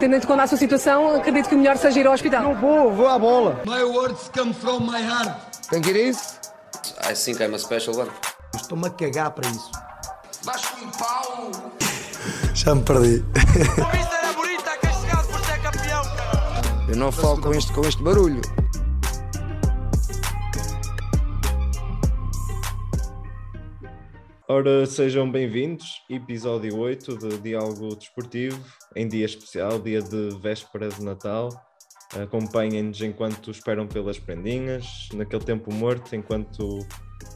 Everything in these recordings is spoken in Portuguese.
Tendo em conta a sua situação, acredito que o melhor seja ir ao hospital. Não vou, vou à bola. My words come from my heart. Que ir isso? I think I'm a special one. Estou-me a cagar para isso. Vais com um pau. Já me perdi. A vista era bonita, castigado por ser campeão, cara. Eu não falo com este, com este barulho. Ora, sejam bem-vindos, episódio 8 de Diálogo Desportivo, em dia especial, dia de véspera de Natal. Acompanhem-nos enquanto esperam pelas prendinhas, naquele tempo morto, enquanto,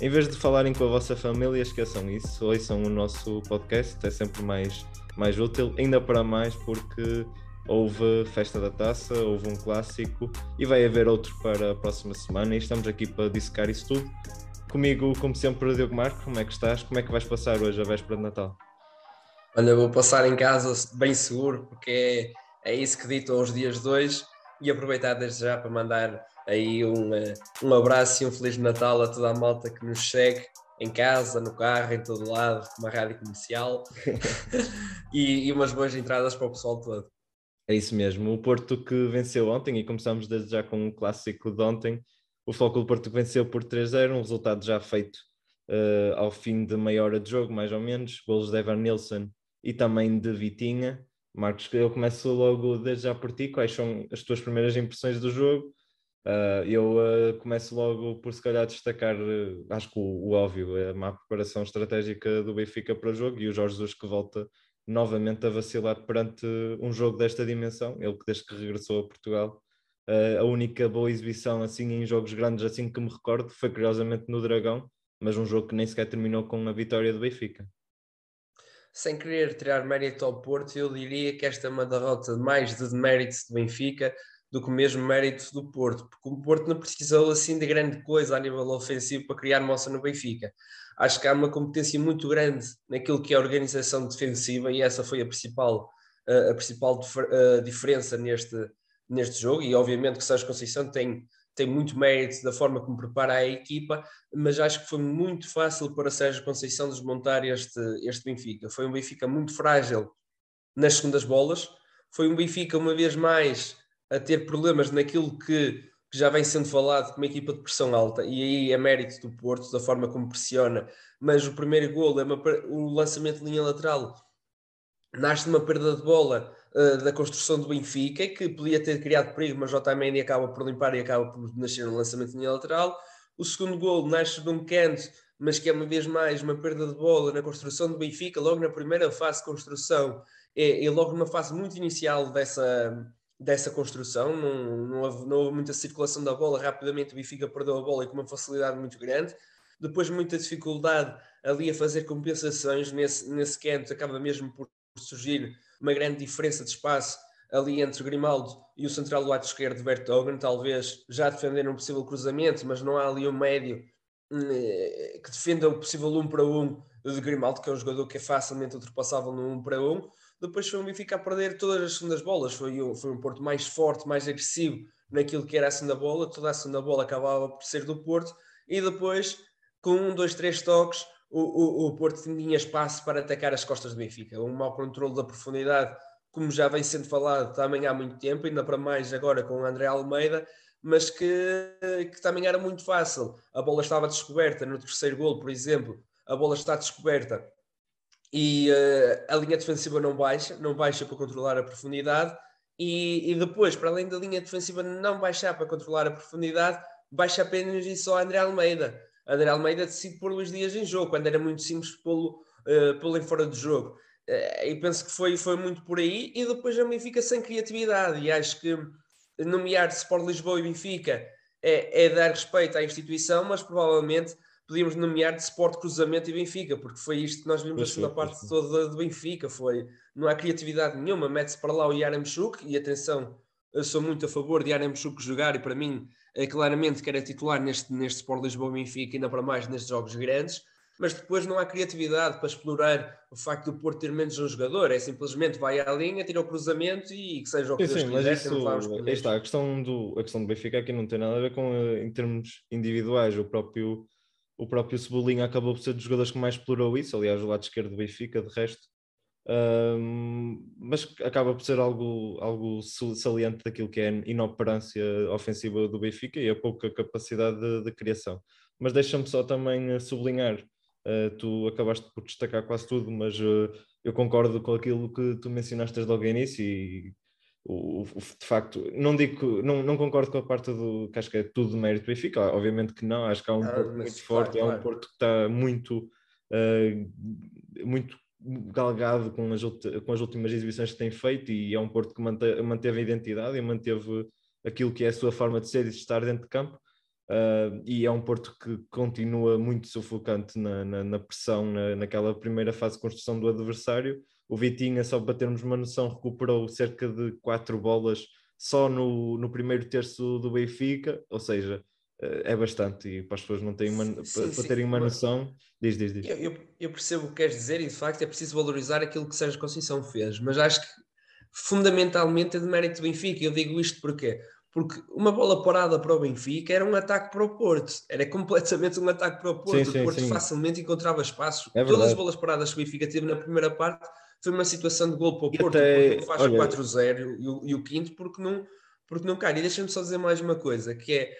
em vez de falarem com a vossa família, esqueçam isso, ouçam o nosso podcast, é sempre mais, mais útil, ainda para mais porque houve Festa da Taça, houve um clássico e vai haver outro para a próxima semana e estamos aqui para dissecar isso tudo. Comigo, como sempre, Diogo Marco, como é que estás? Como é que vais passar hoje a véspera de Natal? Olha, vou passar em casa bem seguro, porque é, é isso que dito aos dias de hoje. E aproveitar desde já para mandar aí um, eh, um abraço e um Feliz Natal a toda a malta que nos segue em casa, no carro, em todo lado, uma rádio comercial. E, e umas boas entradas para o pessoal todo. É isso mesmo, o Porto que venceu ontem e começamos desde já com um clássico de ontem, o Flóculo Porto que venceu por 3-0, um resultado já feito uh, ao fim de meia hora de jogo, mais ou menos, golos de Evan Nilsson e também de Vitinha. Marcos, eu começo logo desde já por ti, quais são as tuas primeiras impressões do jogo? Uh, eu uh, começo logo por se calhar destacar, uh, acho que o, o, óbvio, é a má preparação estratégica do Benfica para o jogo e o Jorge Jesus que volta novamente a vacilar perante um jogo desta dimensão, ele que desde que regressou a Portugal, a única boa exibição assim em jogos grandes assim que me recordo foi curiosamente no Dragão, mas um jogo que nem sequer terminou com a vitória do Benfica sem querer tirar mérito ao Porto, eu diria que esta é uma derrota mais de mérito do Benfica do que mesmo mérito do Porto, porque o Porto não precisou assim de grande coisa a nível ofensivo para criar moça no Benfica. Acho que há uma competência muito grande naquilo que é a organização defensiva e essa foi a principal, a principal diferença neste, neste jogo e obviamente que Sérgio Conceição tem tem muito mérito da forma como prepara a equipa, mas acho que foi muito fácil para Sérgio Conceição desmontar este, este Benfica. Foi um Benfica muito frágil nas segundas bolas, foi um Benfica, uma vez mais, a ter problemas naquilo que, que já vem sendo falado como equipa de pressão alta, e aí é mérito do Porto, da forma como pressiona, mas o primeiro golo é uma, o lançamento de linha lateral, nasce uma perda de bola uh, da construção do Benfica, que podia ter criado perigo, mas Otamendi acaba por limpar e acaba por nascer no lançamento linha lateral. O segundo gol nasce de um canto, mas que é uma vez mais uma perda de bola na construção do Benfica, logo na primeira fase de construção, e, e logo numa fase muito inicial dessa, dessa construção, não, não, houve, não houve muita circulação da bola, rapidamente o Benfica perdeu a bola e com uma facilidade muito grande. Depois, muita dificuldade ali a fazer compensações nesse, nesse canto, acaba mesmo por surgir uma grande diferença de espaço ali entre Grimaldo e o central do lado esquerdo, Bertogen, talvez já defender um possível cruzamento, mas não há ali um médio eh, que defenda o possível 1 para 1 de Grimaldo, que é um jogador que é facilmente ultrapassável no 1 para 1. Depois foi um Benfica a perder todas as segundas bolas, foi um, foi um Porto mais forte, mais agressivo naquilo que era a segunda bola, toda a segunda bola acabava por ser do Porto, e depois, com um, dois, três toques, o, o, Porto tinha espaço para atacar as costas do Benfica. Um mau controle da profundidade, como já vem sendo falado também há muito tempo, ainda para mais agora com o André Almeida, mas que, que também era muito fácil. A bola estava descoberta no terceiro gol, por exemplo, a bola está descoberta e uh, a linha defensiva não baixa, não baixa para controlar a profundidade. E, e, depois, para além da linha defensiva não baixar para controlar a profundidade, baixa apenas e só André Almeida. André Almeida decide pôr Luís Dias em jogo, quando era muito simples pô-lo uh, pô em fora de jogo. Uh, e penso que foi, foi muito por aí. E depois a Benfica sem criatividade. E acho que nomear Sport Lisboa e Benfica é, é dar respeito à instituição, mas provavelmente podíamos nomear de Sport Cruzamento e Benfica, porque foi isto que nós vimos na segunda parte toda do Benfica. Foi, não há criatividade nenhuma, mete-se para lá o Yaramchuk, e atenção, eu sou muito a favor de Yaramchuk jogar, e para mim claramente que era titular neste, neste Sport Lisboa Benfica, ainda para mais nestes jogos grandes, mas depois não há criatividade para explorar o facto do Porto ter menos um jogador, é simplesmente vai à linha, tira o cruzamento e que seja o que sim, Deus sim, quiser, isso, está, a questão, do, a questão do Benfica aqui não tem nada a ver com eh, em termos individuais, o próprio o próprio Cebolinha acabou por ser dos jogadores que mais explorou isso, aliás o lado esquerdo do Benfica, de resto um, mas acaba por ser algo, algo saliente daquilo que é a inoperância ofensiva do Benfica e a pouca capacidade de, de criação. Mas deixa-me só também sublinhar, uh, tu acabaste por destacar quase tudo, mas uh, eu concordo com aquilo que tu mencionaste desde logo ao início e o, o, de facto, não digo não, não concordo com a parte do que acho que é tudo de mérito do Benfica, obviamente que não, acho que há um ah, Porto muito forte, claro. é um Porto que está muito, uh, muito galgado com as, com as últimas exibições que tem feito e é um Porto que manteve, a identidade e manteve aquilo que é a sua forma de ser e de estar dentro de campo. Uh, e é um Porto que continua muito sufocante na, na, na pressão, na, naquela primeira fase de construção do adversário. O Vitinha, só para termos uma noção, recuperou cerca de quatro bolas só no, no primeiro terço do Benfica, ou seja, é bastante. E para as pessoas não terem uma, sim, para, sim, terem uma noção, diz, diz, diz. Eu, eu, eu, percebo o que queres dizer e de facto é preciso valorizar aquilo que Sérgio Conceição fez, mas acho que fundamentalmente é de mérito do Benfica. Eu digo isto porque porque uma bola parada para o Benfica era um ataque para o Porto, era completamente um ataque para o Porto. Sim, o Porto facilmente encontrava espaço. É Todas as bolas paradas que o Benfica teve na primeira parte foi uma situação de gol para o Porto, até, porque faz olha... 4-0 e, o, e o quinto porque não, porque não cai. E deixa-me só dizer mais uma coisa, que é,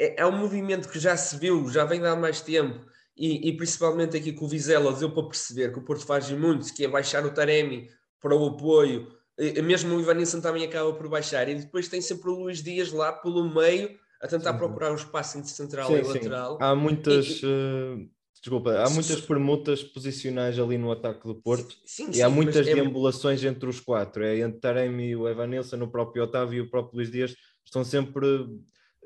é, é, um movimento que já se viu, já vem de há mais tempo, e, e principalmente aqui com o Vizela deu para perceber que o Porto faz muito, que é baixar o Taremi para o apoio mesmo o Ivanilson também acaba por baixar, e depois tem sempre o Luís Dias lá pelo meio a tentar sim. procurar o espaço entre central sim, e lateral. Há muitas. E, uh, desculpa, há muitas permutas posicionais ali no ataque do Porto sim, e há muitas é deambulações é... entre os quatro. É entre Taremi, o Evanilson, o próprio Otávio e o próprio Luís Dias. Estão sempre.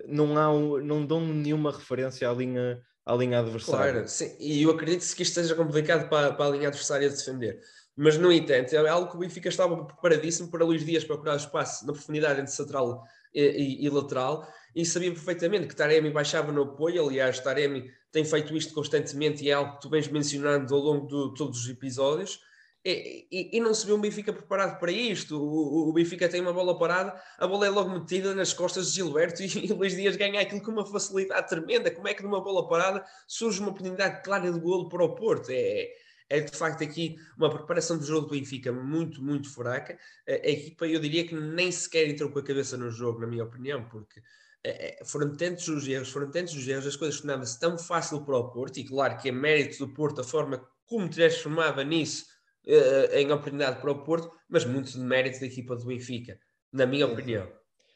Não, há um, não dão nenhuma referência à linha, à linha adversária. Claro, sim. E eu acredito que isto esteja complicado para, para a linha adversária defender. Mas, no entanto, é algo que o Benfica estava preparadíssimo para Luís Dias procurar espaço na profundidade entre central e, e, e, lateral e sabia perfeitamente que Taremi baixava no apoio. Aliás, Taremi tem feito isto constantemente e é algo que tu vens mencionando ao longo de todos os episódios. E, e, e, não se vê um Benfica preparado para isto. O, o, Benfica tem uma bola parada, a bola é logo metida nas costas de Gilberto e, e Luís Dias ganha aquilo com uma facilidade tremenda. Como é que numa bola parada surge uma oportunidade clara de golo para o Porto? É, é de facto aqui uma preparação do jogo do Benfica muito, muito fraca. A equipa, eu diria que nem sequer entrou com a cabeça no jogo, na minha opinião, porque é, é, foram tantos os erros, foram tantos os erros, as coisas tornavam-se tão fácil para o Porto, e claro que é mérito do Porto a forma como transformava nisso uh, em oportunidade para o Porto, mas muito de mérito da equipa do Benfica, na minha opinião.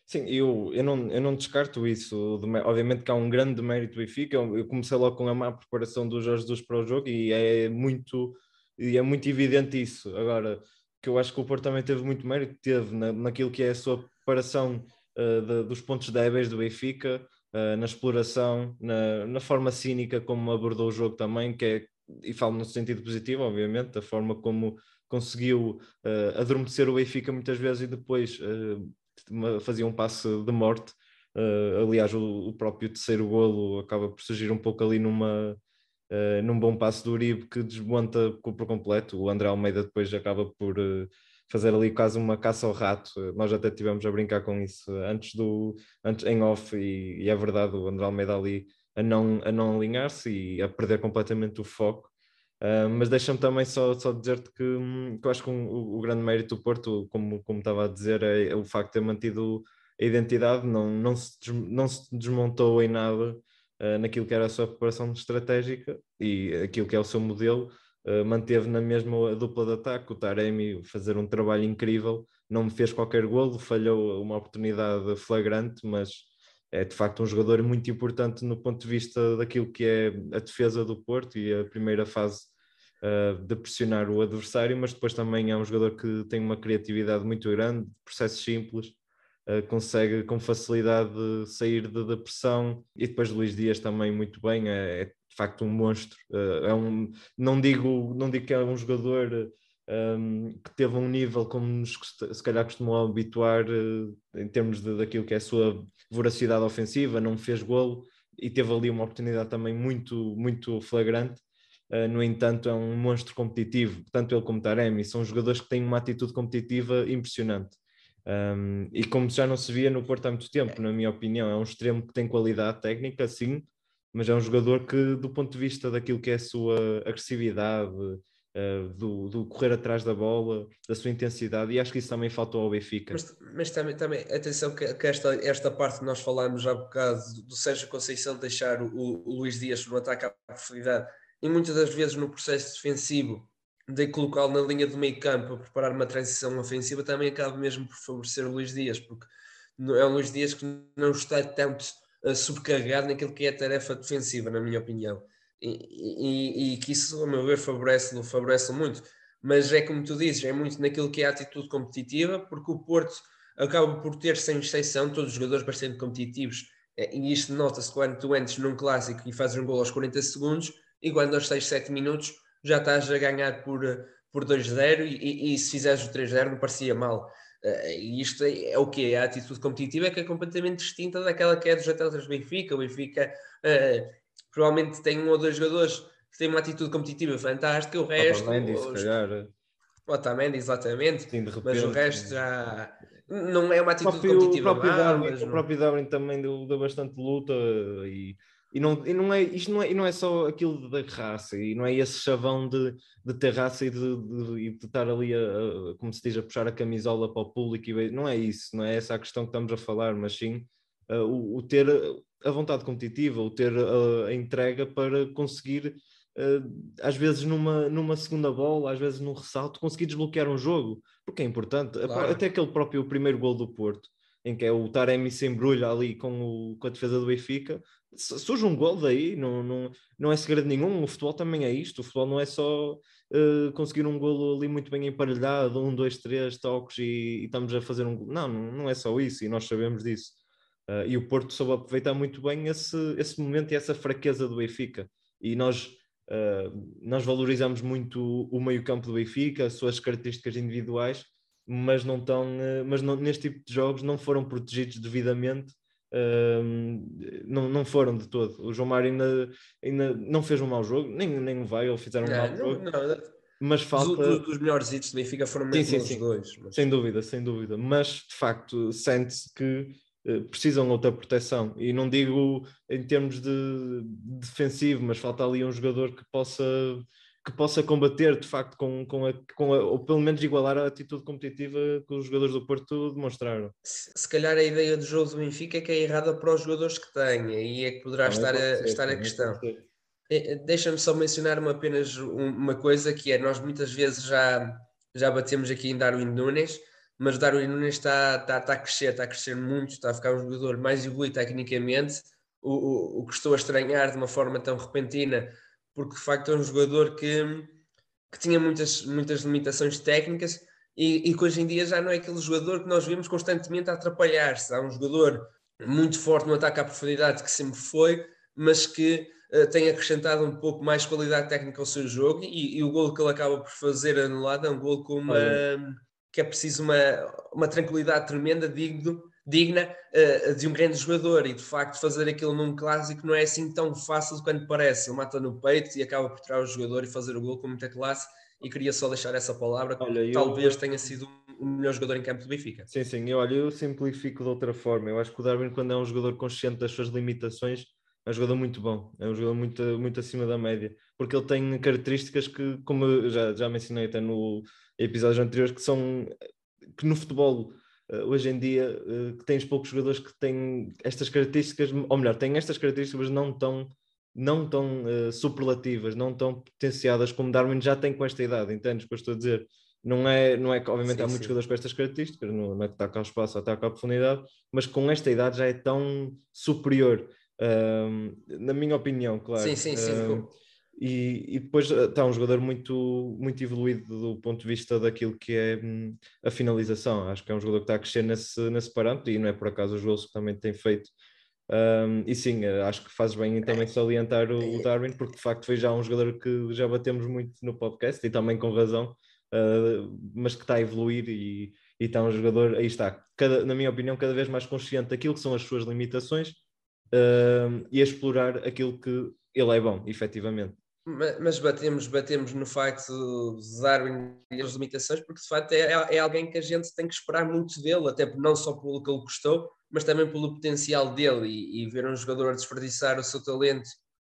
Sim, eu, eu, não, eu não descarto isso. Obviamente que há um grande mérito do Benfica. Eu comecei logo com a má preparação do Jorge Jesus para o jogo e é muito, e é muito evidente isso. Agora, que eu acho que o Porto também teve muito mérito, teve na, naquilo que é a sua preparação uh, de, dos pontos débeis do Benfica, uh, na exploração, na, na forma cínica como abordou o jogo também, que é, e falo no sentido positivo, obviamente, a forma como conseguiu uh, adormecer o Benfica muitas vezes e depois uh, fazia um passo de morte. Uh, aliás, o, o, próprio terceiro golo acaba por surgir um pouco ali numa, num bom passo do Uribe que desmonta por completo. O André Almeida depois acaba por fazer ali quase uma caça ao rato. Nós até tivemos a brincar com isso antes do antes, em off, e, e é verdade, o André Almeida ali a não, a não alinhar-se e a perder completamente o foco. Uh, mas deixa-me também só, só dizer-te que, hum, que eu acho que um, o, o, grande mérito do Porto, como, como estava a dizer, é, o facto de ter mantido a identidade, não, não, se, des, não se desmontou em nada uh, naquilo que era a sua preparação estratégica e aquilo que é o seu modelo, uh, manteve na mesma dupla de ataque, o Taremi fazer um trabalho incrível, não me fez qualquer golo, falhou uma oportunidade flagrante, mas é de facto um jogador muito importante no ponto de vista daquilo que é a defesa do Porto e a primeira fase uh, de pressionar o adversário, mas depois também é um jogador que tem uma criatividade muito grande, processos simples, uh, consegue com facilidade sair da pressão e depois Luís Dias também muito bem, é, é de facto um monstro. Uh, é um, não, digo, não digo que é um jogador um, que teve um nível como nos se calhar costumou habituar uh, em termos de, daquilo que é a sua voracidade ofensiva, não fez golo e teve ali uma oportunidade também muito, muito flagrante. Uh, no entanto, é um monstro competitivo, tanto ele como Taremi, são jogadores que têm uma atitude competitiva impressionante. Um, e como já não se via no Porto há muito tempo, na minha opinião, é um extremo que tem qualidade técnica, sim, mas é um jogador que, do ponto de vista daquilo que é a sua agressividade, uh, do, do, correr atrás da bola, da sua intensidade, e acho que isso também faltou ao Benfica. Mas, mas também, também, atenção que, que, esta, esta parte que nós falamos já há bocado do Sérgio Conceição deixar o, o Luís Dias no ataque à profundidade, e muitas das vezes no processo defensivo de colocá-lo na linha do meio campo a preparar uma transição ofensiva, também acaba mesmo por favorecer o Luís Dias, porque é um Luís Dias que não está tanto uh, sobrecarregado naquilo que é a tarefa defensiva, na minha opinião. E, e, e que isso, a meu ver, favorece-lo favorece muito. Mas é como tu dizes, é muito naquilo que é a atitude competitiva, porque o Porto acaba por ter, sem exceção, todos os jogadores bastante competitivos. Eh, e isto nota-se quando tu entres num clássico e fazes um gol aos 40 segundos, e quando aos 6, 7 minutos já estás a ganhar por, por 2-0 e, e, se fizeres o 3-0 não parecia mal. Uh, e isto é, é, o que é a atitude competitiva que é completamente distinta daquela que é dos atletas do Benfica. O Benfica provavelmente tem um ou dois jogadores que têm uma atitude competitiva fantástica, o resto. Otamendi, os... se calhar. Otamendi, exatamente. Sim, repente, mas o resto já não é uma atitude o próprio, competitiva. O próprio, má, Darwin, mas... o próprio Darwin também deu, deu bastante luta e e não, e não é, isto não é, e não é só aquilo da raça, e não é esse chavão de, de ter raça e de, de, de estar ali, a, a, como se diz, a puxar a camisola para o público. E, não é isso, não é essa a questão que estamos a falar, mas sim uh, o, o, ter a vontade competitiva, o ter a, a entrega para conseguir, uh, às vezes numa, numa segunda bola, às vezes num ressalto, conseguir desbloquear um jogo, porque é importante. Claro. Até aquele próprio primeiro gol do Porto, em que é o Taremi se embrulha ali com, o, com a defesa do Benfica, surge um gol daí, não, não, não é segredo nenhum, o futebol também é isto, o futebol não é só uh, conseguir um golo ali muito bem emparelhado, um, dois, três toques e, e estamos a fazer um não, não, não é só isso e nós sabemos disso. Uh, e o Porto soube aproveitar muito bem esse, esse momento e essa fraqueza do Benfica. E nós, uh, nós valorizamos muito o meio-campo do Benfica, as suas características individuais, mas não estão, mas não, neste tipo de jogos não foram protegidos devidamente não, não foram de todo. O João Mário ainda, ainda não fez um mau jogo, nem, nem vai, ele fizeram um mau jogo. Não, mas falta. Dos, dos melhores hits do Benfica foram mesmo sim, sim, sim. dois. Mas... Sem dúvida, sem dúvida. Mas de facto sente-se que uh, precisam de outra proteção. E não digo em termos de defensivo, mas falta ali um jogador que possa que possa combater de facto com, com, a, com a, ou pelo menos igualar a atitude competitiva que os jogadores do Porto demonstraram. Se, se calhar a ideia do jogo do Benfica é que é errada para os jogadores que têm, e é que poderá estar, a, ser, estar a questão. É, é, deixa-me só mencionar uma, apenas uma coisa que é, nós muitas vezes já, já batemos aqui em Darwin Nunes, mas Darwin Nunes está, está, está a crescer, está a crescer muito, está a ficar um jogador mais evoluído tecnicamente, o, o, o que estou a estranhar de uma forma tão repentina porque de facto é um jogador que, que tinha muitas, muitas limitações técnicas e, e que hoje em dia já não é aquele jogador que nós vemos constantemente a atrapalhar-se. Há um jogador muito forte no ataque à profundidade que sempre foi, mas que uh, tem acrescentado um pouco mais qualidade técnica ao seu jogo e, e o gol que ele acaba por fazer anulado é um gol com uma, que é preciso uma, uma tranquilidade tremenda, digno digna uh, de um grande jogador e de facto fazer aquilo num clássico não é assim tão fácil quanto parece. Ele mata no peito e acaba por tirar o jogador e fazer o gol com muita classe. E queria só deixar essa palavra, olha, talvez eu... tenha sido o melhor jogador em campo do Benfica. Sim, sim, eu, olha, eu simplifico de outra forma. Eu acho que o Darwin, quando é um jogador consciente das suas limitações, é um jogador muito bom, é um jogador muito, muito acima da média, porque ele tem características que, como já, já mencionei até no episódio anterior, que são que no futebol uh, hoje em dia uh, que tens poucos jogadores que têm estas características, ou melhor, têm estas características, mas não tão, não tão uh, superlativas, não tão potenciadas como Darwin já tem com esta idade, entendes o que eu estou a dizer? Não é, não é que, obviamente, sim, há muitos sim. jogadores com estas características, não, não é que está cá o espaço, está cá a profundidade, mas com esta idade já é tão superior, na minha opinião, claro. Sim, sim, sim. E, e, depois está um jogador muito, muito evoluído do ponto de vista daquilo que é hum, a finalização. Acho que é um jogador que está a crescer nesse, nesse parâmetro e não é por acaso o Joelso que também tem feito. Um, e sim, eh, acho que faz bem também salientar o, o, Darwin, porque de facto foi já um jogador que já batemos muito no podcast e também com razão, uh, mas que está a evoluir e, e está um jogador, aí está, cada, na minha opinião, cada vez mais consciente daquilo que são as suas limitações uh, e a explorar aquilo que ele é bom, efetivamente. Mas batemos, batemos no facto de Darwin e as limitações, porque de facto é, é alguém que a gente tem que esperar muito dele, até não só pelo que ele custou, mas também pelo potencial dele. E, e ver um jogador desperdiçar o seu talento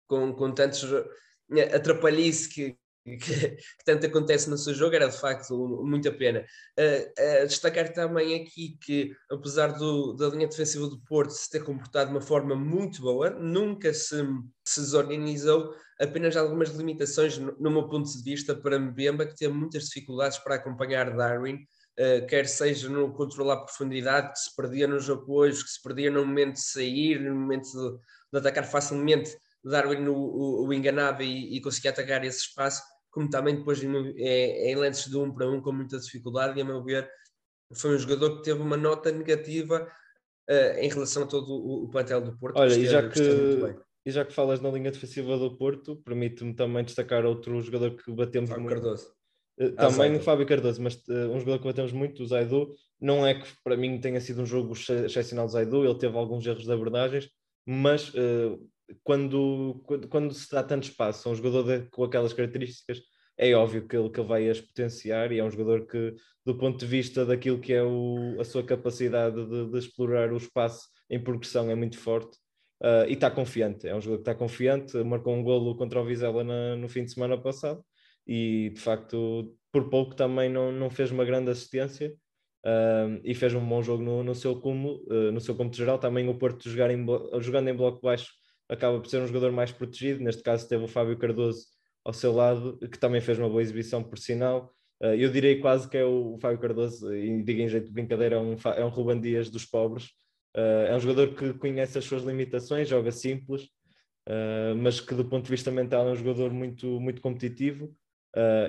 com, com tantos eh, atrapalhice que, que, que, tanto acontece no seu jogo, era de facto muita pena. Uh, uh, destacar também aqui que, apesar do, da linha defensiva do Porto se ter comportado de uma forma muito boa, nunca se, se desorganizou, apenas algumas limitações, no, no meu ponto de vista, para Mbemba, que teve muitas dificuldades para acompanhar Darwin. Uh, quer seja no controlar profundidade, que se perdia nos apoios, que se perdia no momento de sair, no momento de, de atacar facilmente, Darwin o, o, o enganava e, e, conseguia atacar esse espaço, como também depois em, em lances de um para um com muita dificuldade, e a meu ver foi um jogador que teve uma nota negativa uh, em relação a todo o, o plantel do Porto. Olha, e já, que, e já que falas na linha defensiva do Porto, permite-me também destacar outro jogador que batemos Fábio muito. Cardoso. Uh, também o Fábio Cardoso, mas uh, um jogador que batemos muito, o Zaidu, não é que para mim tenha sido um jogo excepcional do Zaidu, ele teve alguns erros de abordagens, mas uh, quando, quando, se dá tanto espaço a um jogador de, com aquelas características, é óbvio que ele, que ele vai as potenciar e é um jogador que, do ponto de vista daquilo que é o, a sua capacidade de, de, explorar o espaço em progressão, é muito forte. Uh, e está confiante, é um jogador que está confiante, marcou um golo contra o Vizela na, no fim de semana passado e de facto por pouco também não, não fez uma grande assistência uh, e fez um bom jogo no, no seu cúmulo, uh, no seu cômputo geral, também o Porto jogar em, jogando em bloco baixo acaba por ser um jogador mais protegido. Neste caso, teve o Fábio Cardoso ao seu lado, que também fez uma boa exibição, por sinal. Eh, eu direi quase que é o Fábio Cardoso, e digo em jeito de brincadeira, é um, é um Ruban Dias dos pobres. Eh, é um jogador que conhece as suas limitações, joga simples, eh, mas que do ponto de vista mental é um jogador muito, muito competitivo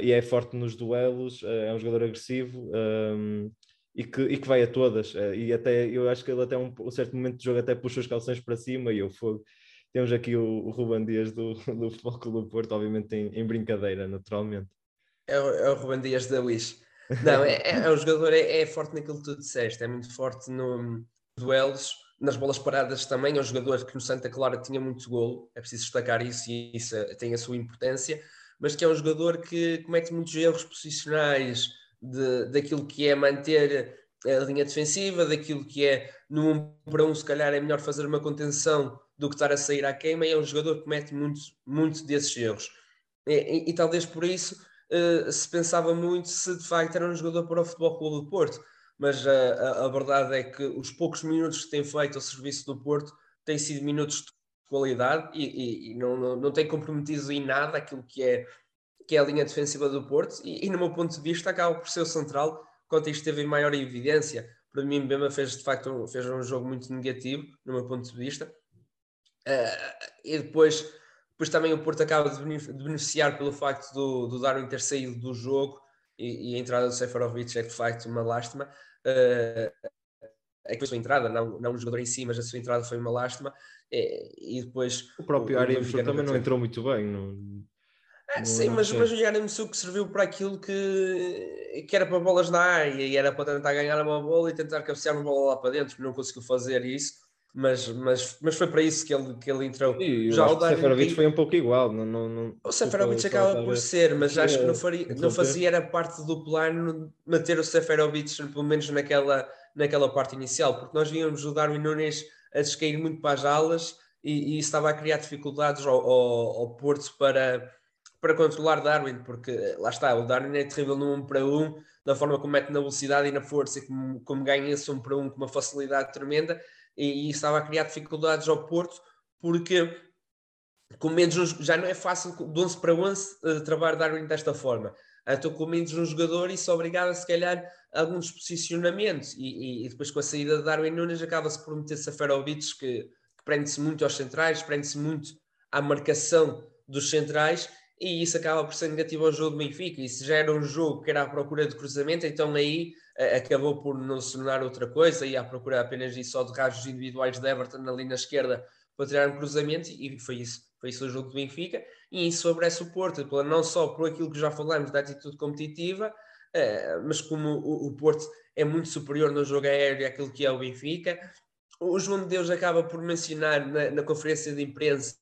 e é forte nos duelos, é um jogador agressivo. e que, e que vai a todas, e até eu acho que ele até um, um certo momento de jogo até puxa os calções para cima e eu fogo temos aqui o, o Ruben Dias do, do Clube do Porto, obviamente em, em, brincadeira, naturalmente. É o, é o Ruben Dias da Wish. Não, é, é, é um jogador, é, é, forte naquilo que tu disseste, é muito forte no duelos, nas bolas paradas também, é um jogador que no Santa Clara tinha muito golo, é preciso destacar isso e isso tem a sua importância, mas que é um jogador que comete muitos erros posicionais de, daquilo que é manter a linha defensiva, daquilo que é no 1 para 1 se calhar é melhor fazer uma contenção do que estar a sair à queima, e é um jogador que comete muito, muito desses erros. E, e, e talvez por isso uh, se pensava muito se de facto era um jogador para o Futebol Clube do Porto, mas uh, a, a, verdade é que os poucos minutos que tem feito ao serviço do Porto têm sido minutos de qualidade e, e não, não, não tem comprometido em nada aquilo que é, que é a linha defensiva do Porto, e, no meu ponto de vista acaba por ser o central quanto isto esteve em maior evidência. Para mim, Bema fez de facto um, fez um jogo muito negativo, no meu ponto de vista. Uh, e depois, depois também o Porto acaba de beneficiar pelo facto do, do Darwin ter saído do jogo e, e a entrada do Seferovic é de facto uma lástima. Uh, é que a sua entrada, não, não o jogador em si, mas a sua entrada foi uma lástima. E, e depois o próprio Ariel também não entrou muito bem. Não, é, não, sim, não mas, mas o que serviu para aquilo que, que era para bolas na área e era para tentar ganhar uma bola e tentar cabecear uma bola lá para dentro, não conseguiu fazer isso mas, mas, mas foi para isso que ele, que ele entrou. Sim, Já o Seferovic foi um pouco igual. Não, não, não, o Seferovic acaba por ser, mas acho que não, faria, não fazia era parte do plano manter o Seferovic pelo menos naquela, naquela parte inicial, porque nós víamos o Darwin Nunes a descair muito para as alas e, e estava a criar dificuldades ao, ao, ao Porto para, para controlar Darwin, porque lá está, o Darwin é terrível no 1 um para 1, um, da forma como mete na velocidade e na força e como, como ganha esse 1 um para 1 um com uma facilidade tremenda e, e estava a criar dificuldades ao Porto, porque com menos já não é fácil de 11 para 11 uh, trabalhar Darwin desta forma. Então, com menos um jogador, isso obrigado a se calhar a alguns posicionamentos. E, e, e, depois, com a saída de Darwin Nunes, acaba-se por meter Safarovic, que, que prende-se muito aos centrais, prende-se muito à marcação dos centrais, e isso acaba por ser negativo ao jogo do Benfica. E se já era um jogo que era à procura de cruzamento, então aí acabou por não se tornar outra coisa e à procura apenas de só de rajos individuais de Everton ali na esquerda para tirar um cruzamento e foi isso, foi isso o jogo do Benfica e isso favorece o Porto, não só por aquilo que já falamos da atitude competitiva, eh, mas como o Porto é muito superior no jogo aéreo àquilo que é o Benfica. O João de Deus acaba por mencionar na, na conferência de imprensa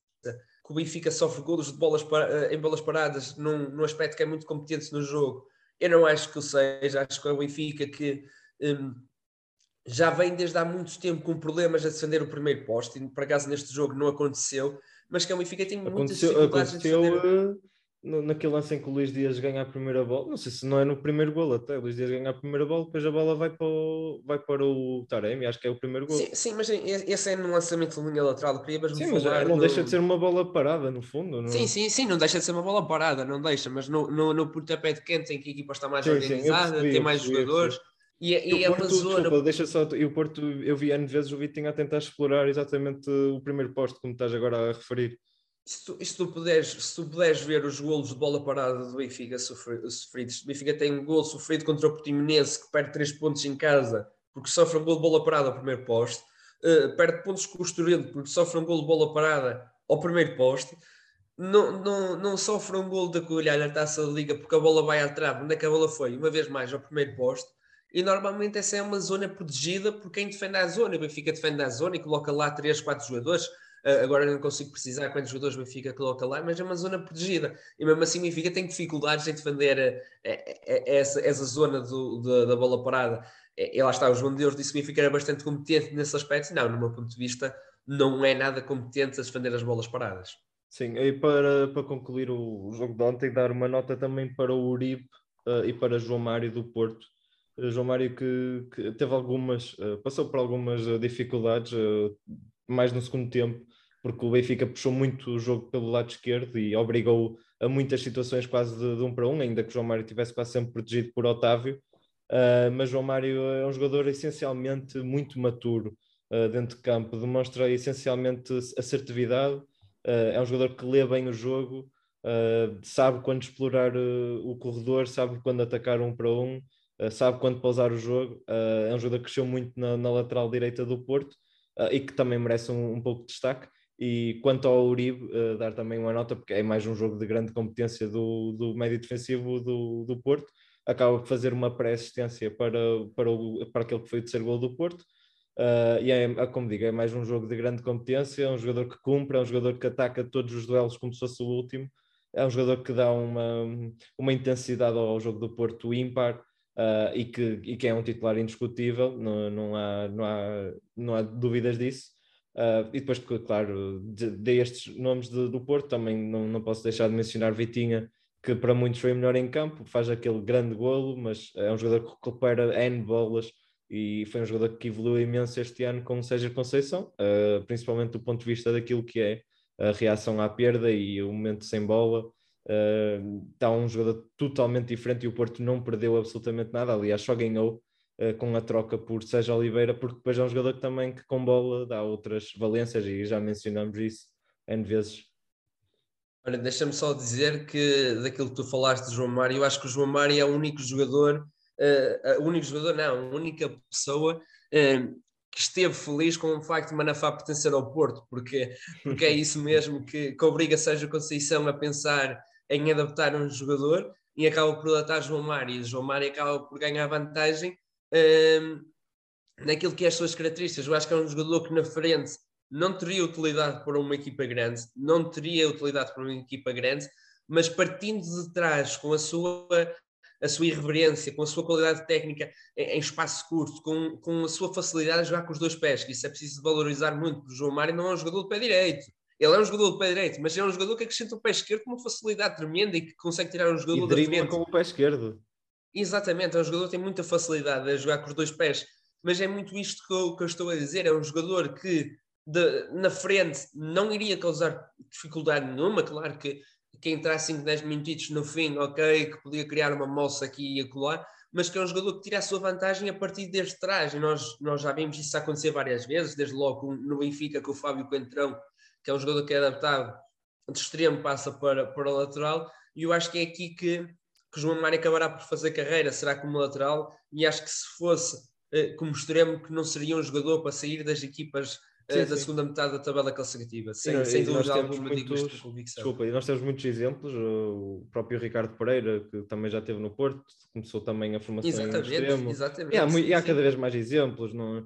que o Benfica sofre golos de bolas para, eh, em bolas paradas num, num aspecto que é muito competente no jogo. Eu não acho que o seja, acho que é o Benfica que um, já vem desde há muito tempo com problemas a defender o primeiro posto, e por acaso neste jogo não aconteceu, mas que é o Benfica tem muitas aconteceu, dificuldades aconteceu, defender... no, naquele lance em que o Luís Dias ganha a primeira bola, não sei se não é no primeiro gol até, o Luís Dias ganha a primeira bola, depois a bola vai para o, vai para o Taremi, acho que é o primeiro gol. Sim, sim, mas esse é no lançamento de linha lateral, queria mesmo sim, mas não no- deixa de ser uma bola parada, no fundo. Não... Sim, sim, sim, não deixa de ser uma bola parada, não deixa, mas no, no, no pontapé de quente em que a equipa está mais Sim, sim, organizada, percebi, tem mais percebi, jogadores, e, é- E e é Porto, zona... desculpa, deixa só, e o Porto, eu vi N vezes o Vitinho a tentar explorar exatamente o primeiro posto, como estás agora a referir. Se tu, se tu puderes, se tu puderes ver os golos de bola parada do Benfica sofri- sofridos, o Benfica tem um gol sofrido contra o Portimonense que perde 3 pontos em casa porque sofre um gol de bola parada ao primeiro poste, eh, perde pontos com o Estoril porque sofre um gol de bola parada ao primeiro poste, não, não, não sofre um gol de colher na taça da liga porque a bola vai à trave, onde é que a bola foi? Uma vez mais ao primeiro poste, e normalmente essa é uma zona protegida por quem defende a zona. O Benfica defende a zona e coloca lá 3, 4 jogadores. Uh, agora não consigo precisar quantos jogadores o Benfica coloca lá, mas é uma zona protegida. E mesmo assim o Benfica tem dificuldades em defender uh, uh, essa, essa zona do, da, da bola parada. E lá está, o João Deus disse que o Benfica era bastante competente nesse aspecto. Não, no meu ponto de vista, não é nada competente a defender as bolas paradas. Sim, e para, para concluir o, jogo de ontem, dar uma nota também para o Uribe uh, e para João Mário do Porto. João Mário que, que teve algumas, uh, passou por algumas dificuldades, mais no segundo tempo, porque o Benfica puxou muito o jogo pelo lado esquerdo e obrigou a muitas situações quase de, de um para um, ainda que João Mário tivesse quase sempre protegido por Otávio. mas João Mário é um jogador essencialmente muito maturo dentro de campo, demonstra essencialmente assertividade. Uh, é um jogador que lê bem o jogo, uh, sabe quando explorar uh, o corredor, sabe quando atacar um para um, sabe quando pausar o jogo. é um jogador que cresceu muito na, na lateral direita do Porto e que também merece um, um, pouco de destaque. E quanto ao Uribe, dar também uma nota, porque é mais um jogo de grande competência do, do médio defensivo do, do Porto, acaba por fazer uma pré-assistência para, para, o, para aquele que foi o terceiro gol do Porto. Uh, e é, como digo, é mais um jogo de grande competência, é um jogador que cumpre, é um jogador que ataca todos os duelos como se fosse o último, é um jogador que dá uma, uma intensidade ao jogo do Porto ímpar uh, e, que, e que é um titular indiscutível, não, não, há, não, há, não há dúvidas disso. Uh, e depois, claro, dei estes nomes de, do Porto, também não, não posso deixar de mencionar Vitinha, que para muitos foi melhor em campo, faz aquele grande golo, mas é um jogador que recupera N bolas e foi um jogador que evoluiu imenso este ano com o Sérgio Conceição, uh, principalmente do ponto de vista daquilo que é a reação à perda e o momento sem bola. Uh, está um jogador totalmente diferente e o Porto não perdeu absolutamente nada, aliás, só ganhou com a troca por Sérgio Oliveira, porque depois é um jogador que também que com bola dá outras valências e já mencionamos isso N vezes. Olha, deixa-me só dizer que daquilo que tu falaste de João Mário, eu acho que o João Mário é o único jogador uh, o único jogador, não, a única pessoa uh, que esteve feliz com o facto de Manafá pertencer ao Porto, porque, porque é isso mesmo que, que obriga Sérgio Conceição a pensar em adaptar um jogador e acaba por adaptar João Mário, e João Mário acaba por ganhar vantagem uh, naquilo que é as suas características. Eu acho que é um jogador que na frente não teria utilidade para uma equipa grande, não teria utilidade para uma equipa grande, mas partindo de trás com a sua a sua irreverência, com a sua qualidade técnica em, espaço curto, com, com a sua facilidade a jogar com os dois pés, que isso é preciso valorizar muito, porque o João Mário não é um jogador de pé direito. Ele é um jogador de pé direito, mas é um jogador que acrescenta o pé esquerdo com uma facilidade tremenda e que consegue tirar um jogador e da frente. com o pé esquerdo. Exatamente, é um jogador que tem muita facilidade a jogar com os dois pés, mas é muito isto que eu, que eu estou a dizer, é um jogador que de, na frente não iria causar dificuldade nenhuma, claro que que entrar 5, 10 minutitos no fim, ok, que podia criar uma moça aqui e acolá, mas que é um jogador que tira a sua vantagem a partir desde trás, e nós, nós já vimos isso acontecer várias vezes, desde logo no Benfica com o Fábio Coentrão, que é um jogador que é adaptado de extremo, passa para, para o lateral, e eu acho que é aqui que, que João Mário acabará por fazer carreira, será como lateral, e acho que se fosse eh, como extremo, que não seria um jogador para sair das equipas Sim, da sim. segunda metade da tabela classificativa, sem, sem dúvida alguma muitos, digo convicção. Desculpa, e nós temos muitos exemplos, o próprio Ricardo Pereira, que também já esteve no Porto, começou também a formação exatamente, em extremo. Exatamente, e há, e há cada vez mais exemplos, não é?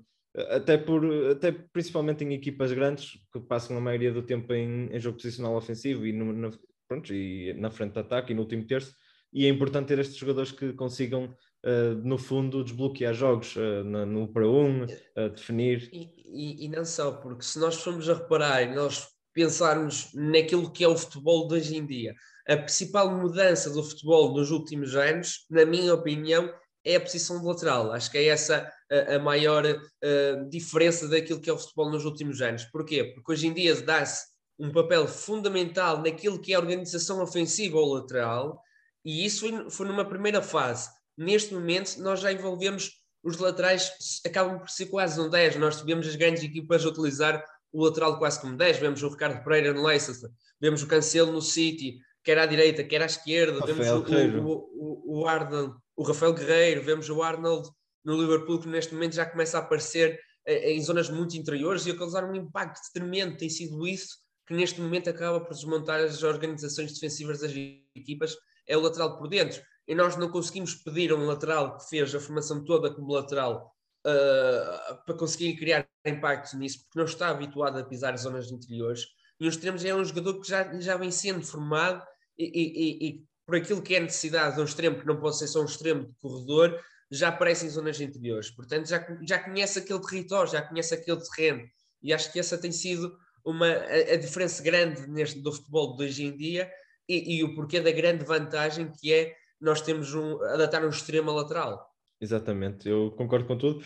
até, por, até principalmente em equipas grandes, que passam a maioria do tempo em, em jogo posicional ofensivo e, no, na, pronto, e na frente de ataque e no último terço, e é importante ter estes jogadores que consigam Uh, no fundo, desbloquear jogos uh, no, no para um, uh, definir. E, e, e, não só, porque se nós formos a reparar e nós pensarmos naquilo que é o futebol de hoje em dia, a principal mudança do futebol nos últimos anos, na minha opinião, é a posição de lateral. Acho que é essa a, a maior uh, diferença daquilo que é o futebol nos últimos anos. Porquê? Porque hoje em dia dá-se um papel fundamental naquilo que é a organização ofensiva ou lateral, e isso foi, numa primeira fase. Neste momento, nós já envolvemos os laterais, acabam por ser quase um 10. Nós tivemos as grandes equipas a utilizar o lateral quase como 10. Vemos o Ricardo Pereira no Leicester, vemos o Cancelo no City, quer à direita, quer à esquerda, Rafael vemos o, o, o, o, Arnold, o Rafael Guerreiro, vemos o Arnold no Liverpool, que neste momento já começa a aparecer eh, em zonas muito interiores e a causar um impacto tremendo. Tem sido isso que neste momento acaba por desmontar as organizações defensivas das equipas, é o lateral por dentro. E nós não conseguimos pedir a um lateral que fez a formação toda como lateral uh, para conseguir criar impacto nisso, porque não está habituado a pisar zonas interiores. E os extremos é um jogador que já, já vem sendo formado e, e, e, por aquilo que é necessidade de um extremo, que não pode ser só um extremo de corredor, já aparece em zonas interiores. Portanto, já, já conhece aquele território, já conhece aquele terreno. E acho que essa tem sido uma, a, a diferença grande neste, do futebol de hoje em dia e, e, o porquê da grande vantagem que é nós temos um, adaptar um extremo lateral. Exatamente, eu concordo com tudo.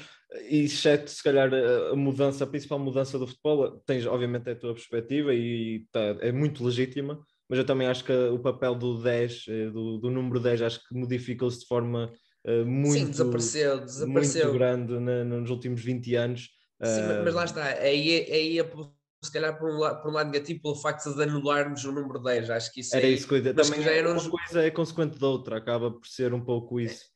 E exceto, se calhar, a mudança, a principal mudança do futebol, tens obviamente a tua perspectiva e tá, é muito legítima, mas eu também acho que o papel do 10, eh, do, do número 10, acho que modificou-se de forma uh, muito, Sim, desapareceu, desapareceu. muito grande na, nos últimos 20 anos. Sim, uh, mas lá está, aí, aí a se calhar por um, lado, por um lado negativo pelo facto de anularmos o número 10. Acho que isso era aí, isso que eu. Também já era uma coisa é consequente da outra, acaba por ser um pouco isso.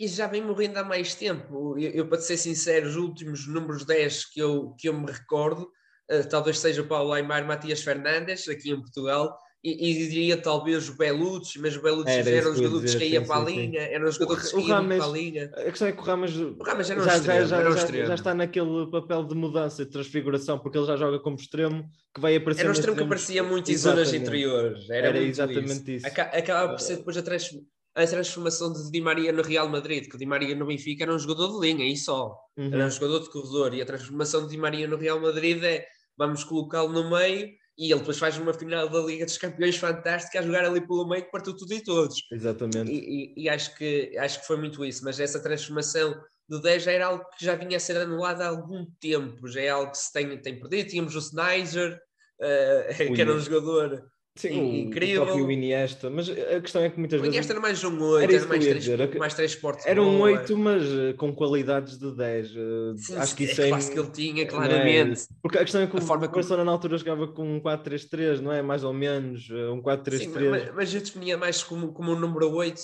E já vem morrendo há mais tempo. Eu, eu, para ser sincero, os últimos números 10 que eu, que eu me recordo, uh, talvez seja o Paulo Aymar Matias Fernandes, aqui em Portugal, e, e diria talvez o Belucci, mas o Belucci era, era um jogador que caía para a linha, era um jogador que caía para a linha. A questão é que o Rames, o Rames já, já, extremo, já, já, já, está naquele papel de mudança, de transfiguração, porque ele já joga como extremo, que vai aparecer. Era um extremo que aparecia muito em zonas interiores. Era, era exatamente isso. isso. Acaba por ser depois a, trans, a transformação de Di Maria no Real Madrid, que o Di Maria no Benfica era um jogador de linha, e só. Uhum. Era um jogador de corredor, e a transformação de Di Maria no Real Madrid é vamos colocá-lo no meio e ele depois faz uma final da Liga dos Campeões fantástica a jogar ali pelo meio que partiu tudo e todos. Exatamente. E, e, e, acho, que, acho que foi muito isso, mas essa transformação do 10 já era algo que já vinha a ser anulado há algum tempo, já é algo que se tem, tem perdido. Tínhamos o Snyder, uh, que era um jogador Sim, incrível. O próprio Iniesta, mas a questão é que muitas o vezes. O Iniesta era mais um 8, era, era mais, três, mais três portos. Era um 8, mas uh, com qualidades de 10. Uh, eh, Sim, acho que isso é. É que ele tinha, claramente. É? Porque a questão é que a o forma Barcelona como... na altura jogava com um 4-3-3, não é? Mais ou menos, uh, um 4-3-3. Mas, mas eu definia mais como, como um número 8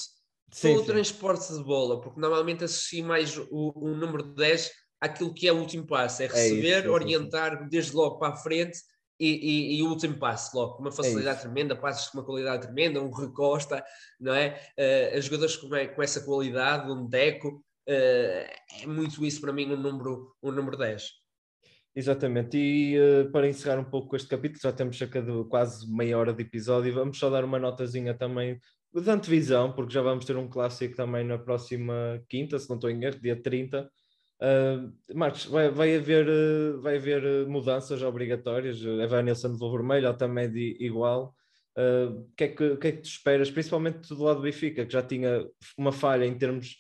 sim, pelo sim. transporte de bola, porque normalmente associo mais o, o número 10 àquilo que é o último passo, é receber, é isso, orientar sim, desde logo para a frente e, e, e, o último passo logo, com uma facilidade é tremenda, passos com uma qualidade tremenda, um recosta, não é? Uh, jogadores com, com, essa qualidade, um deco, uh, é muito isso para mim um número, um número 10. Exatamente, e uh, para encerrar um pouco este capítulo, já temos cerca de quase meia hora de episódio, vamos só dar uma notazinha também de antevisão, porque já vamos ter um clássico também na próxima quinta, se não estou em erro, dia 30, Uh, Marcos, vai, vai, haver, uh, vai haver uh, mudanças obrigatórias. Uh, Evanilson levou vermelho, Otamendi igual. O que, é que, que é que tu esperas, principalmente do lado do Benfica, que já tinha uma falha em termos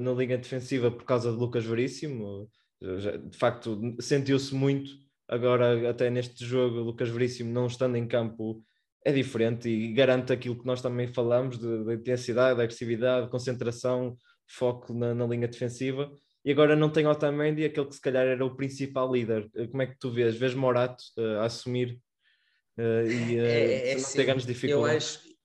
na linha defensiva por causa de Lucas Veríssimo? Já, de facto, sentiu-se muito. Agora, até neste jogo, Lucas Veríssimo não estando em campo é diferente e garante aquilo que nós também falamos de, de intensidade, de agressividade, concentração, foco na, na linha defensiva e agora não tem Otamendi, aquele que se calhar era o principal líder. Eh, como é que tu vês? Vês Morato uh, a assumir uh, e uh, é, é, não ter grandes dificuldades? Eu acho,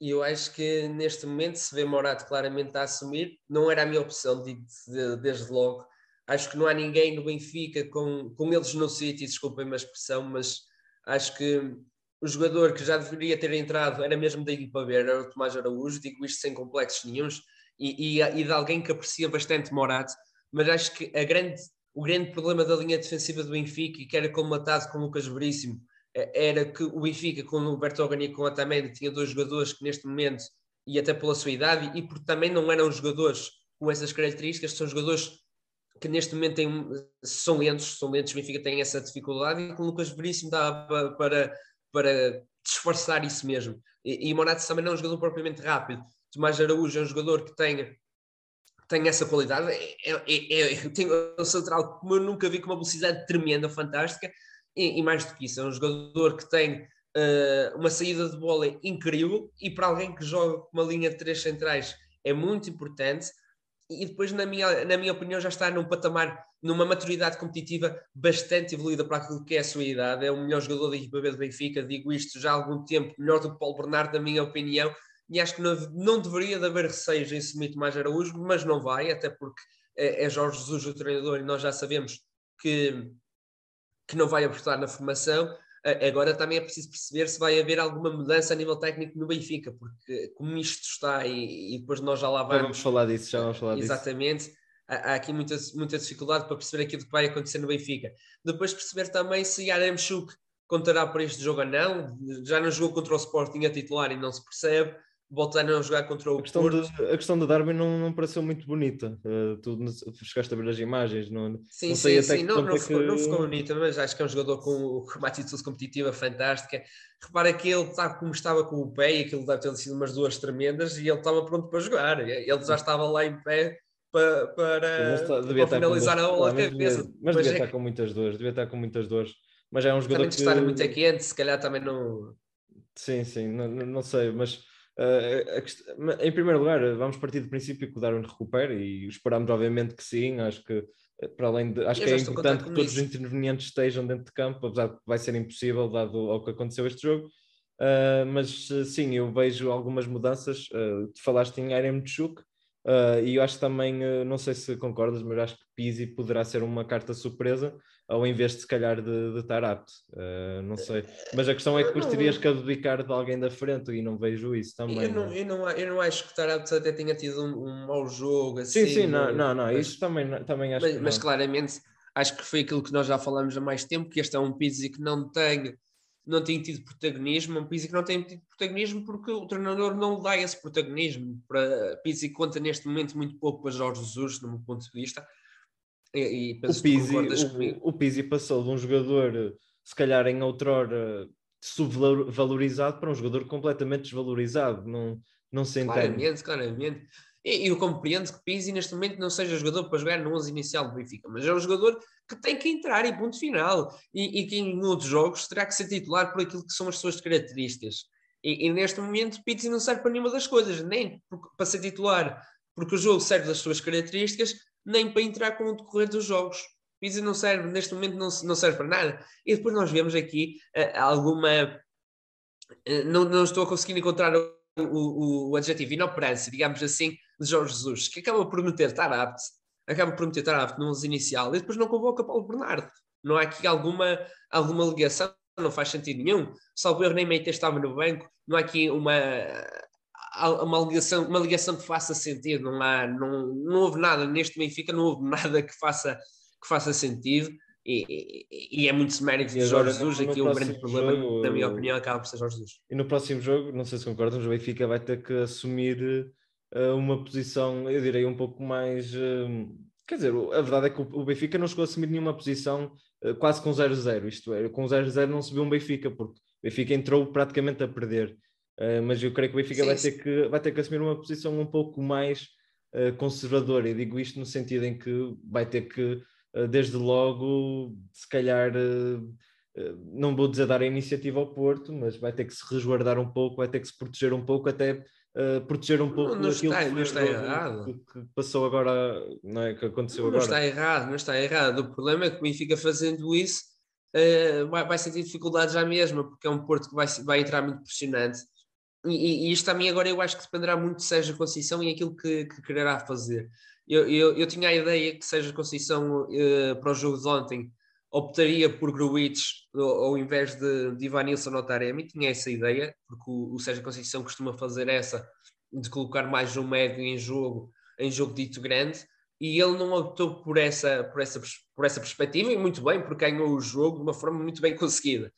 eu acho que neste momento se vê Morato claramente a assumir. Não era a minha opção, digo de, desde logo. Acho que não há ninguém no Benfica com, com eles no sítio, desculpem-me a expressão, mas acho que o jogador que já deveria ter entrado era mesmo da equipa ver, era o Tomás Araújo, digo isto sem complexos nenhums e, e, e de alguém que aprecia bastante Morato, mas acho que grande, o grande problema da linha defensiva do Benfica, e que era colmatado com o Lucas Veríssimo, é, era que o Benfica, com o Bertogani e com o Otamendi, tinha dois jogadores que neste momento, e até pela sua idade, e porque também não eram jogadores com essas características, são jogadores que neste momento têm, são lentos, são lentos, o Benfica tem essa dificuldade, e com o Lucas Veríssimo dá para, para disfarçar isso mesmo. E, e Morato também não é um jogador propriamente rápido. Tomás Araújo é um jogador que tem, tem essa qualidade. É, é, é, tem um central como eu nunca vi com uma velocidade tremenda, fantástica. E, e mais do que isso, é um jogador que tem uh, uma saída de bola incrível e para alguém que joga com uma linha de três centrais é muito importante e depois, na minha, na minha opinião, já está num patamar, numa maturidade competitiva bastante evoluída para aquilo que é a sua idade. É o melhor jogador da equipa B do Benfica, digo isto já há algum tempo, melhor do que Paulo Bernardo, na minha opinião, e acho que não, não deveria de haver receios em Semito mais Araújo, mas não vai, até porque é, é Jorge Jesus o treinador e nós já sabemos que, que não vai apostar na formação. Agora também é preciso perceber se vai haver alguma mudança a nível técnico no Benfica, porque como isto está e, e depois nós já lá vamos. Já vamos falar disso, já vamos falar exatamente, disso. Há, há aqui muita, muita dificuldade para perceber aquilo que vai acontecer no Benfica. Depois perceber também se Yaremchuk contará para este jogo ou não. Já não jogou contra o Sporting a titular e não se percebe voltaram a jogar contra o a questão Porto. De, a questão do Darwin não, não pareceu muito bonita. Uh, tu chegaste a ver as imagens, não, sim, não sei sim, até sim. Não, não, é ficou, que... não ficou bonita, mas acho que é um jogador com, com uma atitude competitiva fantástica. Repara que ele está como estava com o pé, e aquilo deve ter sido umas duas tremendas, e ele estava pronto para jogar. Ele já estava lá em pé para, para, está, para finalizar a bola à cabeça. Mas, mas devia é estar que... com muitas dores, devia estar com muitas dores. Mas é um jogador também que... estar muito quente, se calhar também não... Sim, sim, não, não sei, mas Uh, em primeiro lugar, vamos partir do princípio que o Darwin recupera e esperamos, obviamente, que sim. Acho que, eh, para além de, acho que é importante que todos isso. os intervenientes estejam dentro de campo, apesar de que vai ser impossível, dado ao que aconteceu este jogo. Uh, mas sim, eu vejo algumas mudanças. Uh, tu falaste em Irem Tchuk, Uh, e eu acho também, não sei se concordas, mas acho que Pizzi poderá ser uma carta surpresa ao invés de se calhar de, de estar apto. Uh, não sei. Mas a questão é que depois terias que abdicar de alguém da frente e não vejo isso também. Eu não, eu não, eu não acho que estar apto até tenha tido um, um mau jogo. Assim, sim, sim, não, não, não mas, isso também, também acho mas, que. Mas claramente acho que foi aquilo que nós já falamos há mais tempo, que este é um Pizzi que não tem não tem tido protagonismo, um Pizzi que não tem tido protagonismo porque o treinador não dá esse protagonismo. Para Pizzi conta neste momento muito pouco para Jorge Jesus, do meu ponto de vista. E, e o, Pizzi, o, o Pizzi passou de um jogador, se calhar em outrora, subvalorizado para um jogador completamente desvalorizado. Não, não se entende. Claramente, claramente. E eu compreendo que Pizzi neste momento não seja jogador para jogar no 11 inicial do Benfica, mas é um jogador que tem que entrar e ponto final. E, e que em outros jogos terá que ser titular por aquilo que são as suas características. E, e neste momento Pizzi não serve para nenhuma das coisas, nem para ser titular porque o jogo serve das suas características, nem para entrar com o decorrer dos jogos. Pizzi não serve, neste momento não, não serve para nada. E depois nós vemos aqui uh, alguma. Uh, não, não estou a conseguir encontrar o, o, o adjetivo inoperância, digamos assim, de Jorge Jesus, que acaba por meter estar apto, acaba por meter estar apto no 11 inicial e depois não convoca Paulo Bernardo. Não há aqui alguma, alguma ligação, não faz sentido nenhum. Salvo erro, nem Meite estava no banco, não há aqui uma, uma ligação, uma ligação que faça sentido, não, há, não, não houve nada neste Benfica, não houve nada que faça, que faça sentido. E, e, e, é muito mérito de Jorge Jesus. Aqui o grande problema, jogo, na minha opinião, acaba por ser Jorge Jesus. E no próximo jogo, não sei se concordam, o Benfica vai ter que assumir uh, uma posição, eu direi, um pouco mais. Uh, quer dizer, a verdade é que o Benfica não chegou a assumir nenhuma posição uh, quase com 0-0. Isto é, com 0-0 não subiu um Benfica, porque o Benfica entrou praticamente a perder. Mas eu creio que o Benfica sim, vai. Ter que, vai ter que assumir uma posição um pouco mais conservadora. E digo isto no sentido em que vai ter que eh, desde logo, se calhar, não vou dizer dar a iniciativa ao Porto, mas vai ter que se resguardar um pouco, vai ter que se proteger um pouco, até uh, proteger um pouco não, não está, que, não está errado. Que, que, passou agora, não é? Que aconteceu não, agora. Não está errado, não está errado. O problema é que o Benfica fazendo isso uh, vai, vai sentir dificuldades já mesmo, porque é um Porto que vai, vai entrar muito pressionante. E, e, isto também agora eu acho que dependerá muito de Sérgio Conceição e aquilo que, que quererá fazer. Eu, eu, eu tinha a ideia que seja Conceição uh, para o jogo de ontem optaria por Gruitch ao invés de, de Ivanilson ou Taremi, tinha essa ideia, porque o, o Sérgio Conceição costuma fazer essa de colocar mais um médio em jogo, em jogo dito grande, e ele não optou por essa, por essa, por essa perspectiva, e muito bem, porque ganhou o jogo de uma forma muito bem conseguida.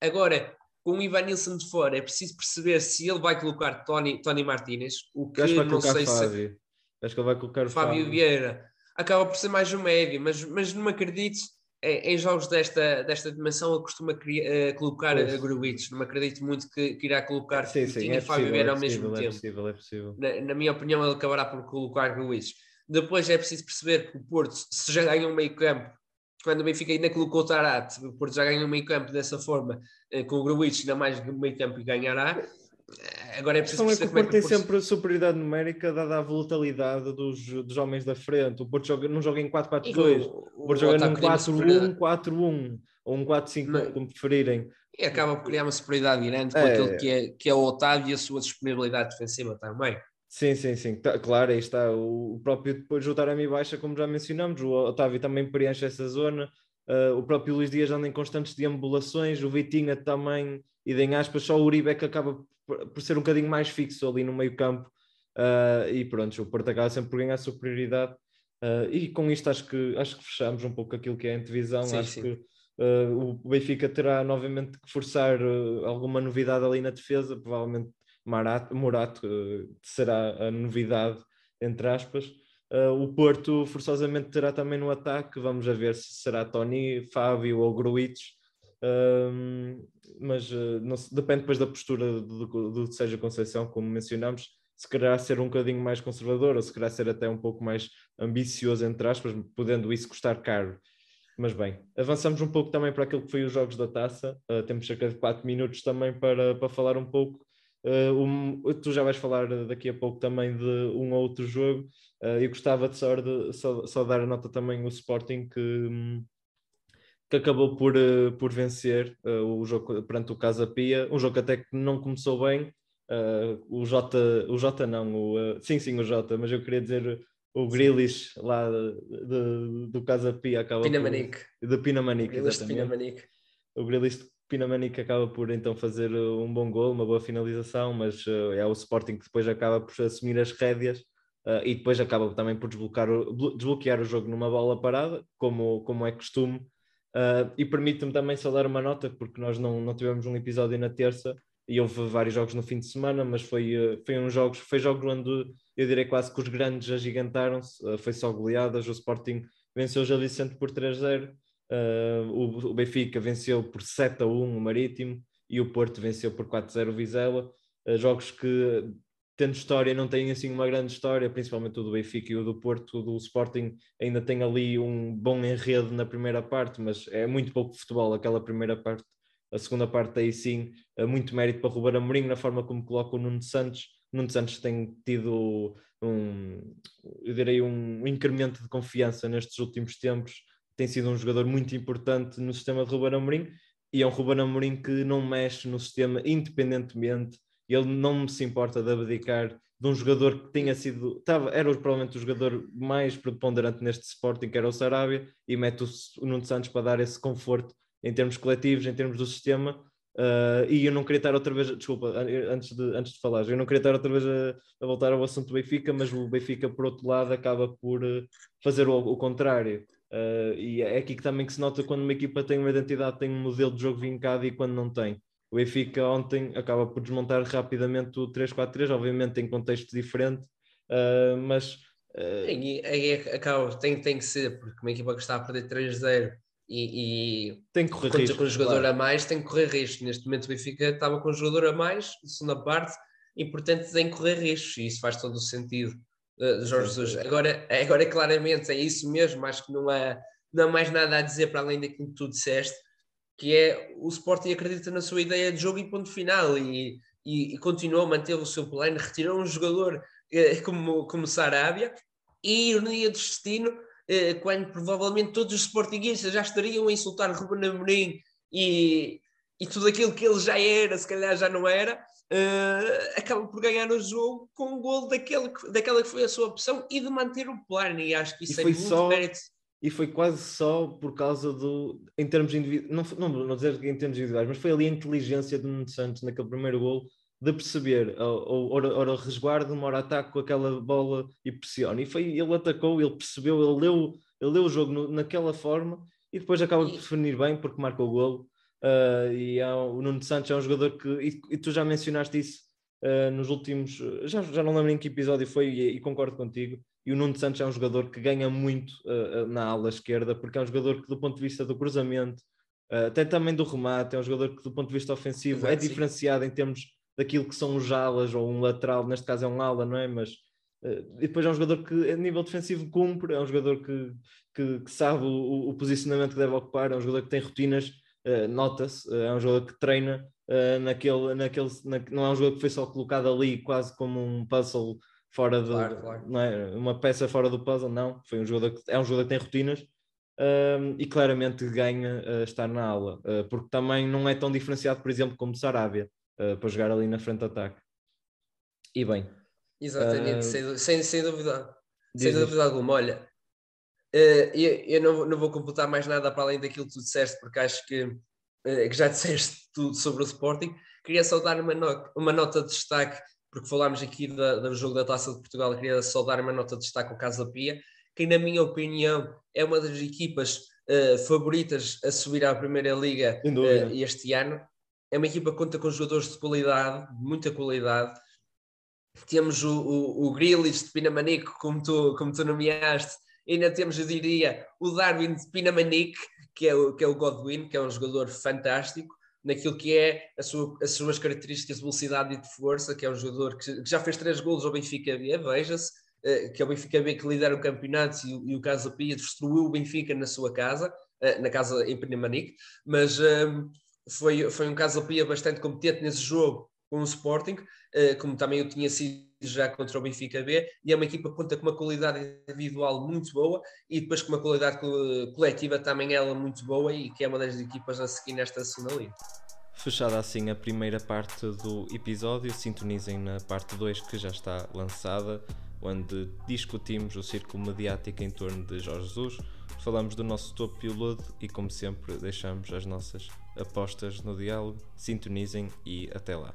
Agora, com o Ivanilson de fora, é preciso perceber se ele vai colocar Tony, Tony Martinez, o que não sei se Acho que ele vai colocar o Fábio, Fábio Vieira. Acaba por ser mais um médio, mas, mas não acredito em, em jogos desta, desta dimensão ele costuma cria- uh, colocar Pois. a Gruitch, não me acredito muito que, que irá colocar Sim, sim, Coutinho é e Fábio Vieira é ao mesmo é tempo. possível, é possível. Na, na minha opinião, ele acabará por colocar Gruitch. Depois é preciso perceber que o Porto, se já ganha um meio campo, quando o Benfica ainda colocou o Tarat, o Porto já ganha um meio campo dessa forma, eh, com o Gruitch ainda mais meio campo e ganhará. Eh, Agora é A preciso questão é que o é Porto tem o Porto... sempre superioridade numérica dada a volatilidade dos, dos homens da frente. O Porto joga, não joga em 4-4-2, E o o, Porto joga num cria uma superioridade- 4-1-4-1 ou um 4-5-1, Mas- como preferirem. E acaba por criar uma superioridade grande com É. aquilo que é, que é o Otávio e a sua disponibilidade defensiva também. Sim, sim, sim. Tá, claro, aí está. O, próprio depois o Taremi baixa, como já mencionamos, o Otávio também preenche essa zona. Uh, o próprio Luís Dias anda em constantes deambulações, o Vitinha também, e em aspas, só o Uribe é que acaba por, ser um bocadinho mais fixo ali no meio campo. Uh, e pronto, o Porto acaba sempre por ganhar superioridade. Uh, e com isto acho que, acho que fechamos um pouco aquilo que é a antevisão. Sim, acho sim. que o Benfica terá novamente que forçar alguma novidade ali na defesa, provavelmente Marato, Morato uh, será a novidade, entre aspas. Uh, o Porto forçosamente terá também no ataque, vamos a ver se será Tony, Fábio ou Gruitch. Um, mas uh, não depende depois da postura do, do, Sérgio Conceição, como mencionamos, se quererá ser um bocadinho mais conservador ou se quererá ser até um pouco mais ambicioso, entre aspas, podendo isso custar caro. Mas bem, avançamos um pouco também para aquilo que foi os jogos da taça. Uh, temos cerca de 4 minutos também para, para falar um pouco. Uh, um- tu já vais falar daqui a pouco também de um ou outro jogo. Uh, eu gostava de só, de só, só dar a nota também o Sporting que, hum, que acabou por, por vencer uh, o jogo perante o Casa Pia, um jogo até que não começou bem. Uh, o Jota, o Jota não, o, sim, sim, o Jota, mas eu queria dizer o Grealish lá de, de- do Casa Pia acaba Pinamanique. por, de Pinamanique, Grealish de Pinamanique. o Grealish de Pinamanique acaba por então fazer uh, um bom gol, uma boa finalização, mas uh, é o Sporting que depois acaba por assumir as rédeas uh, e depois acaba também por desbloquear o, blo- desbloquear o jogo numa bola parada, como, como é costume. Uh, e permite-me também só dar uma nota, porque nós não, não tivemos um episódio na terça e houve vários jogos no fim de semana, mas foi, uh, foi, um jogos, foi jogos onde eu direi quase que os grandes agigantaram-se, uh, foi só goleadas, o Sporting venceu o Gil Vicente por 3-0, Uh, o, Benfica venceu por 7 a 1 o Marítimo e o Porto venceu por 4 a 0 o Vizela. Uh, jogos que, tendo história, não têm assim uma grande história, principalmente o do Benfica e o do Porto. O do Sporting ainda tem ali um bom enredo na primeira parte, mas é muito pouco futebol aquela primeira parte. A segunda parte aí sim, uh, muito mérito para Ruben Amorim na forma como coloca o Nuno Santos. Nuno Santos tem tido um, eu direi um incremento de confiança nestes últimos tempos tem sido um jogador muito importante no sistema de Ruben Amorim e é um Ruben Amorim que não mexe no sistema independentemente, ele não se importa de abdicar de um jogador que tinha sido, estava, era provavelmente o jogador mais preponderante neste Sporting, que era o Sarabia, e mete o, Nuno Santos para dar esse conforto em termos coletivos, em termos do sistema, Uh, e eu não queria estar outra vez, desculpa, an- antes de, antes de falar, eu não queria estar outra vez a, a voltar ao assunto do Benfica, mas o Benfica, por outro lado, acaba por uh, fazer o, o contrário. Uh, e é aqui que também que se nota quando uma equipa tem uma identidade, tem um modelo de jogo vincado e quando não tem. O Benfica ontem acaba por desmontar rapidamente o 3-4-3, obviamente em contexto diferente, uh, mas uh, Aí, aí acaba, tem, tem que ser, porque uma equipa que está a perder 3-0 e, e tem que correr risco. com um jogador claro. a mais, tem que correr risco. Neste momento o Benfica estava com um jogador a mais, na segunda parte, e portanto tem que correr riscos, e isso faz todo o sentido. Uh, Jorge Jesus. Agora, agora, claramente, é isso mesmo, acho que não há, não há mais nada a dizer para além daquilo que tu disseste, que é o Sporting acredita na sua ideia de jogo e ponto final, e, e, e continuou a manter o seu plano, retirou um jogador eh, como, como Sarabia, e ironia do destino, eh, quando provavelmente todos os sportinguistas já estariam a insultar Ruben Amorim e, e tudo aquilo que ele já era, se calhar já não era, eh, acaba por ganhar o jogo com o gol daquele, que- daquela que foi a sua opção e de manter o plano, e acho que isso E é muito só- mérito. e foi quase só por causa do, em termos individuais, não, não, não dizer em termos individuais, mas foi ali a inteligência do Nuno Santos naquele primeiro gol de perceber, ou, ora, ora resguardo, uma hora ataque com aquela bola e pressiona. E foi, ele atacou, ele percebeu, ele leu, ele leu o jogo no- naquela forma e depois acaba de E- definir bem porque marca o golo. Ah, e um- o Nuno Santos é um jogador que, e, e tu já mencionaste isso ah, nos últimos, já, já não lembro em que episódio foi e, e concordo contigo, e o Nuno Santos é um jogador que ganha muito uh, na ala esquerda, porque é um jogador que, do ponto de vista do cruzamento, uh, até também do remate, é um jogador que, do ponto de vista ofensivo, é diferenciado em termos daquilo que são os alas ou um lateral, neste caso é um ala, não é? Mas uh, e depois é um jogador que, a nível defensivo, cumpre, é um jogador que, que, que sabe o, o, posicionamento que deve ocupar, é um jogador que tem rotinas, uh, nota-se, é um jogador que treina naquele, naquele na, não é um jogador que foi só colocado ali quase como um puzzle fora de claro, claro. Não é? uma peça fora do puzzle, não. Foi um jogador que é um jogador que tem rotinas um, e claramente ganha uh, estar na ala, uh, porque também não é tão diferenciado, por exemplo, como Sarabia, uh, para jogar ali na frente de ataque. E bem. Exatamente, sem, sem, sem dúvida. Sem dúvida alguma. Olha, eu, eu não, não vou computar mais nada para além daquilo que tu disseste, porque acho que, que já disseste tudo sobre o Sporting. Queria só dar uma, no, uma nota de destaque porque falámos aqui da, do jogo da Taça de Portugal, queria só dar uma nota de destaque ao Casa Pia, que na minha opinião é uma das equipas uh, favoritas a subir à Primeira Liga uh, este ano. É uma equipa que conta com jogadores de qualidade, muita qualidade. Temos o, o, o Grilis de Pinamanique, como tu, como tu nomeaste, ainda temos, eu diria, o Darwin Pinamanique, que é o, que é o Godwin, que é um jogador fantástico naquilo que é sua, as suas características de velocidade e de força, que é um jogador que, que já fez três golos ao Benfica B, veja-se, uh, que é o Benfica B que lidera o campeonato e, e o Casa Pia destruiu o Benfica na sua casa, uh, na casa em Pneumanique, mas um, foi, foi um Casa Pia bastante competente nesse jogo com o Sporting, uh, como também eu tinha sido já contra o Benfica B, e é uma equipa que conta com uma qualidade individual muito boa e depois com uma qualidade coletiva também ela muito boa e que é uma das equipas a seguir nesta segunda liga. Fechada assim a primeira parte do episódio, sintonizem na parte 2 que já está lançada, onde discutimos o círculo mediático em torno de Jorge Jesus, falamos do nosso topo piloto e, como sempre, deixamos as nossas apostas no diálogo. Sintonizem e até lá.